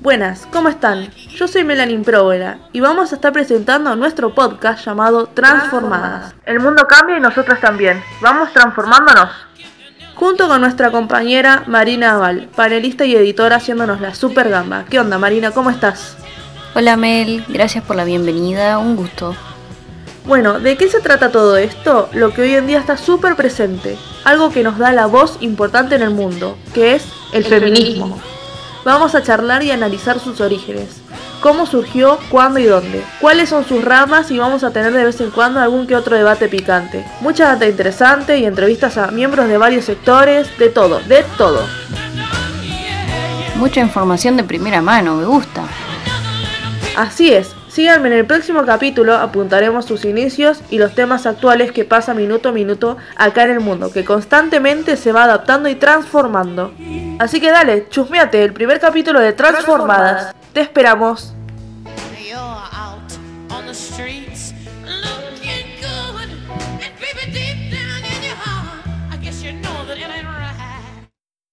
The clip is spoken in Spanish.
Buenas, ¿cómo están? Yo soy Melanie Próvola y vamos a estar presentando nuestro podcast llamado Transformadas. El mundo cambia y nosotros también. Vamos transformándonos. Junto con nuestra compañera Marina Aval, panelista y editora haciéndonos la super gamba. ¿Qué onda Marina? ¿Cómo estás? Hola Mel, gracias por la bienvenida, un gusto. Bueno, ¿de qué se trata todo esto? Lo que hoy en día está súper presente, algo que nos da la voz importante en el mundo, que es el, feminismo. Vamos a charlar y analizar sus orígenes, cómo surgió, cuándo y dónde, cuáles son sus ramas y vamos a tener de vez en cuando algún que otro debate picante. Mucha data interesante y entrevistas a miembros de varios sectores, de todo, de todo. Mucha información de primera mano, me gusta. Así es, síganme en el próximo capítulo, apuntaremos sus inicios y los temas actuales que pasa minuto a minuto acá en el mundo, que constantemente se va adaptando y transformando. Así que dale, chusmeate el primer capítulo de Transformadas. Te esperamos.